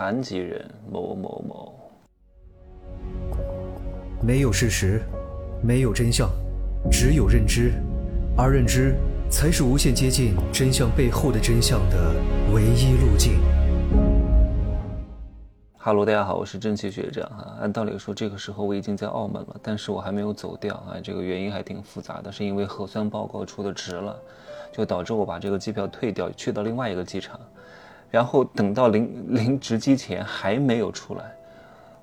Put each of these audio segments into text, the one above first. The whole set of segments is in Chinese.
残疾人某某某。没有事实，没有真相，只有认知，而认知才是无限接近真相背后的真相的唯一路径。哈喽，大家好，我是蒸汽学长哈。按道理说，这个时候我已经在澳门了，但是我还没有走掉啊。这个原因还挺复杂的，是因为核酸报告出的迟了，就导致我把这个机票退掉，去到另外一个机场，然后等到临临值机前还没有出来，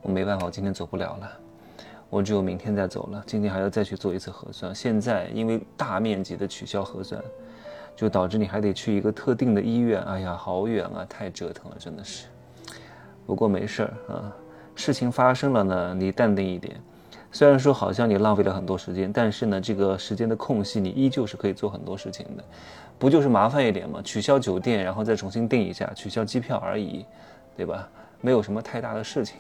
我没办法，我今天走不了了，我只有明天再走了。今天还要再去做一次核酸，现在因为大面积的取消核酸，就导致你还得去一个特定的医院，哎呀，好远啊，太折腾了，真的是。不过没事儿啊，事情发生了呢，你淡定一点。虽然说好像你浪费了很多时间，但是呢，这个时间的空隙你依旧是可以做很多事情的，不就是麻烦一点吗？取消酒店，然后再重新订一下，取消机票而已，对吧？没有什么太大的事情。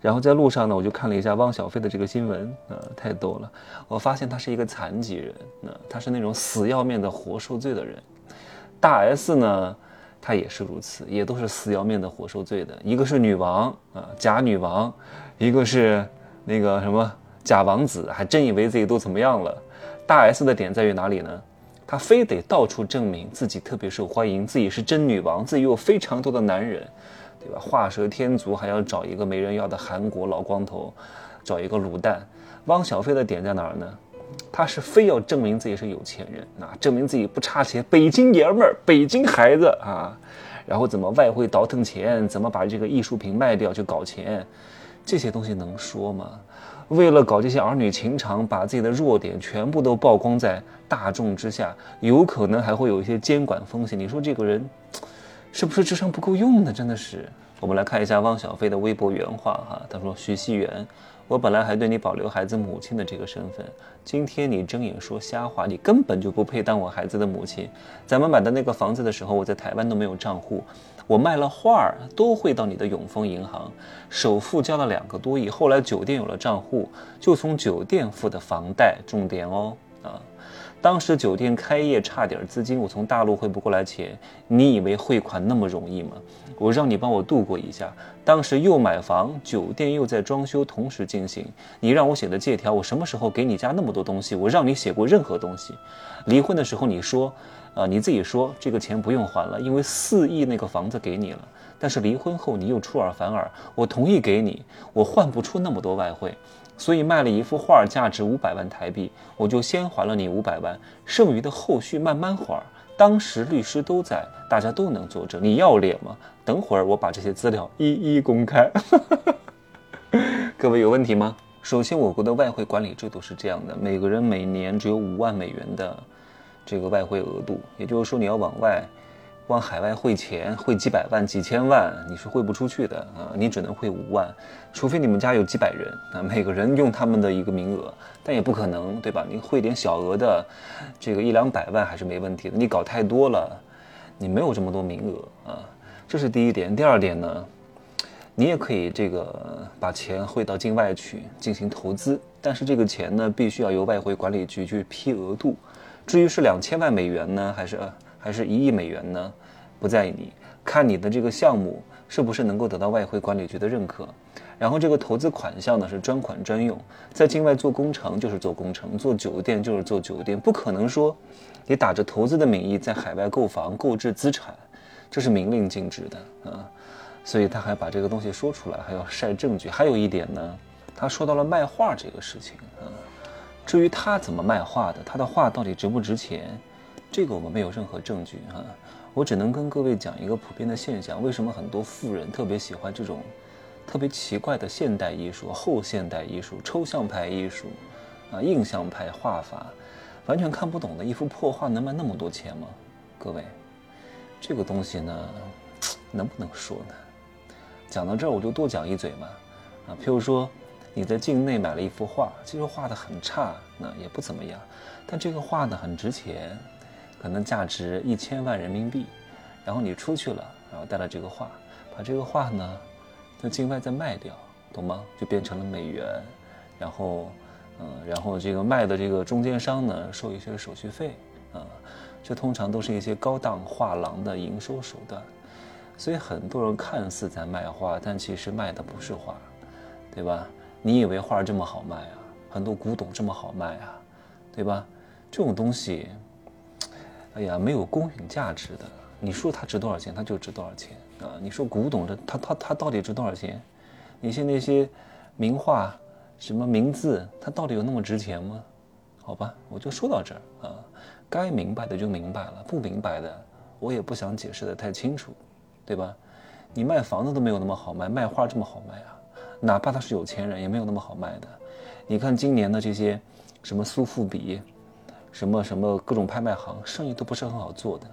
然后在路上呢，我就看了一下汪小菲的这个新闻，啊，太逗了。我发现他是一个残疾人，那他是那种死要面子活受罪的人。大 S 呢？她也是如此，也都是死要面子活受罪的。一个是女王啊，假女王；一个是那个什么假王子，还真以为自己都怎么样了。大 S 的点在于哪里呢？她非得到处证明自己特别受欢迎，自己是真女王，自己有非常多的男人，对吧？画蛇添足，还要找一个没人要的韩国老光头，找一个卤蛋。汪小菲的点在哪儿呢？他是非要证明自己是有钱人啊，证明自己不差钱，北京爷们儿，北京孩子啊，然后怎么外汇倒腾钱，怎么把这个艺术品卖掉去搞钱，这些东西能说吗？为了搞这些儿女情长，把自己的弱点全部都曝光在大众之下，有可能还会有一些监管风险。你说这个人是不是智商不够用呢？真的是。我们来看一下汪小菲的微博原话哈，他说：“徐熙媛。”我本来还对你保留孩子母亲的这个身份，今天你睁眼说瞎话，你根本就不配当我孩子的母亲。咱们买的那个房子的时候，我在台湾都没有账户，我卖了画儿都会到你的永丰银行，首付交了两个多亿，后来酒店有了账户，就从酒店付的房贷，重点哦啊。当时酒店开业差点资金，我从大陆汇不过来钱。你以为汇款那么容易吗？我让你帮我度过一下。当时又买房，酒店又在装修，同时进行。你让我写的借条，我什么时候给你家那么多东西？我让你写过任何东西？离婚的时候你说，啊，你自己说这个钱不用还了，因为四亿那个房子给你了。但是离婚后你又出尔反尔，我同意给你，我换不出那么多外汇。所以卖了一幅画，价值五百万台币，我就先还了你五百万，剩余的后续慢慢还。当时律师都在，大家都能作证。你要脸吗？等会儿我把这些资料一一公开。各位有问题吗？首先，我国的外汇管理制度是这样的：每个人每年只有五万美元的这个外汇额度，也就是说，你要往外。往海外汇钱，汇几百万、几千万，你是汇不出去的啊！你只能汇五万，除非你们家有几百人啊，每个人用他们的一个名额，但也不可能，对吧？你汇点小额的，这个一两百万还是没问题的。你搞太多了，你没有这么多名额啊，这是第一点。第二点呢，你也可以这个把钱汇到境外去进行投资，但是这个钱呢，必须要由外汇管理局去批额度。至于是两千万美元呢，还是？还是一亿美元呢？不在意你，看你的这个项目是不是能够得到外汇管理局的认可。然后这个投资款项呢是专款专用，在境外做工程就是做工程，做酒店就是做酒店，不可能说你打着投资的名义在海外购房购置资产，这是明令禁止的啊。所以他还把这个东西说出来，还要晒证据。还有一点呢，他说到了卖画这个事情啊。至于他怎么卖画的，他的画到底值不值钱？这个我们没有任何证据哈，我只能跟各位讲一个普遍的现象：为什么很多富人特别喜欢这种特别奇怪的现代艺术、后现代艺术、抽象派艺术啊、印象派画法，完全看不懂的一幅破画能卖那么多钱吗？各位，这个东西呢，能不能说呢？讲到这儿，我就多讲一嘴嘛啊，譬如说你在境内买了一幅画，其实画的很差，那也不怎么样，但这个画呢很值钱。可能价值一千万人民币，然后你出去了，然后带了这个画，把这个画呢，在境外再卖掉，懂吗？就变成了美元，然后，嗯，然后这个卖的这个中间商呢，收一些手续费，啊，这通常都是一些高档画廊的营收手段。所以很多人看似在卖画，但其实卖的不是画，对吧？你以为画这么好卖啊？很多古董这么好卖啊，对吧？这种东西，哎呀，没有公允价值的。你说它值多少钱，它就值多少钱啊！你说古董的它它它到底值多少钱？你像那些名画、什么名字，它到底有那么值钱吗？好吧，我就说到这儿啊。该明白的就明白了，不明白的我也不想解释的太清楚，对吧？你卖房子都没有那么好卖，卖画这么好卖啊？哪怕他是有钱人，也没有那么好卖的。你看今年的这些什么苏富比，什么什么各种拍卖行，生意都不是很好做的。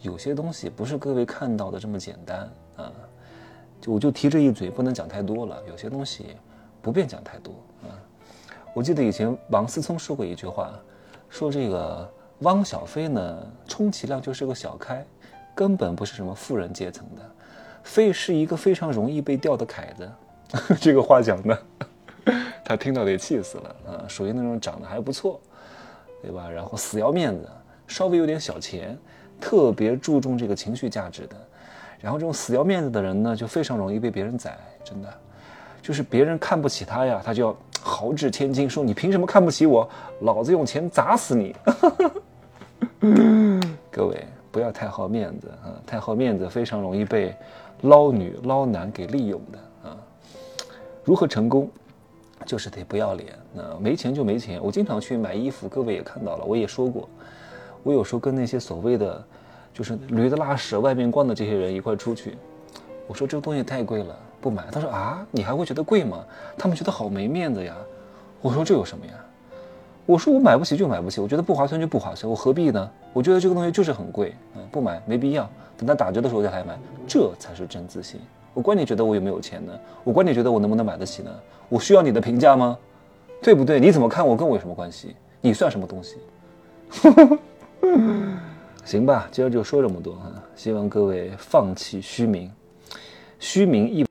有些东西不是各位看到的这么简单啊！就我就提这一嘴，不能讲太多了。有些东西不便讲太多啊。我记得以前王思聪说过一句话，说这个汪小菲呢，充其量就是个小开，根本不是什么富人阶层的，非是一个非常容易被钓的凯子。这个话讲的，他听到得气死了啊！属于那种长得还不错，对吧？然后死要面子，稍微有点小钱。特别注重这个情绪价值的，然后这种死要面子的人呢，就非常容易被别人宰。真的，就是别人看不起他呀，他就要豪掷千金，说你凭什么看不起我？老子用钱砸死你！各位不要太好面子啊，太好面子非常容易被捞女捞男给利用的啊。如何成功？就是得不要脸。那没钱就没钱。我经常去买衣服，各位也看到了，我也说过。我有时候跟那些所谓的，就是驴子拉屎外面光的这些人一块出去，我说这个东西太贵了，不买。他说啊，你还会觉得贵吗？他们觉得好没面子呀。我说这有什么呀？我说我买不起就买不起，我觉得不划算就不划算，我何必呢？我觉得这个东西就是很贵，嗯，不买没必要，等它打折的时候再来买，这才是真自信。我管你觉得我有没有钱呢？我管你觉得我能不能买得起呢？我需要你的评价吗？对不对？你怎么看我跟我有什么关系？你算什么东西？行吧，今儿就说这么多哈，希望各位放弃虚名。虚名一。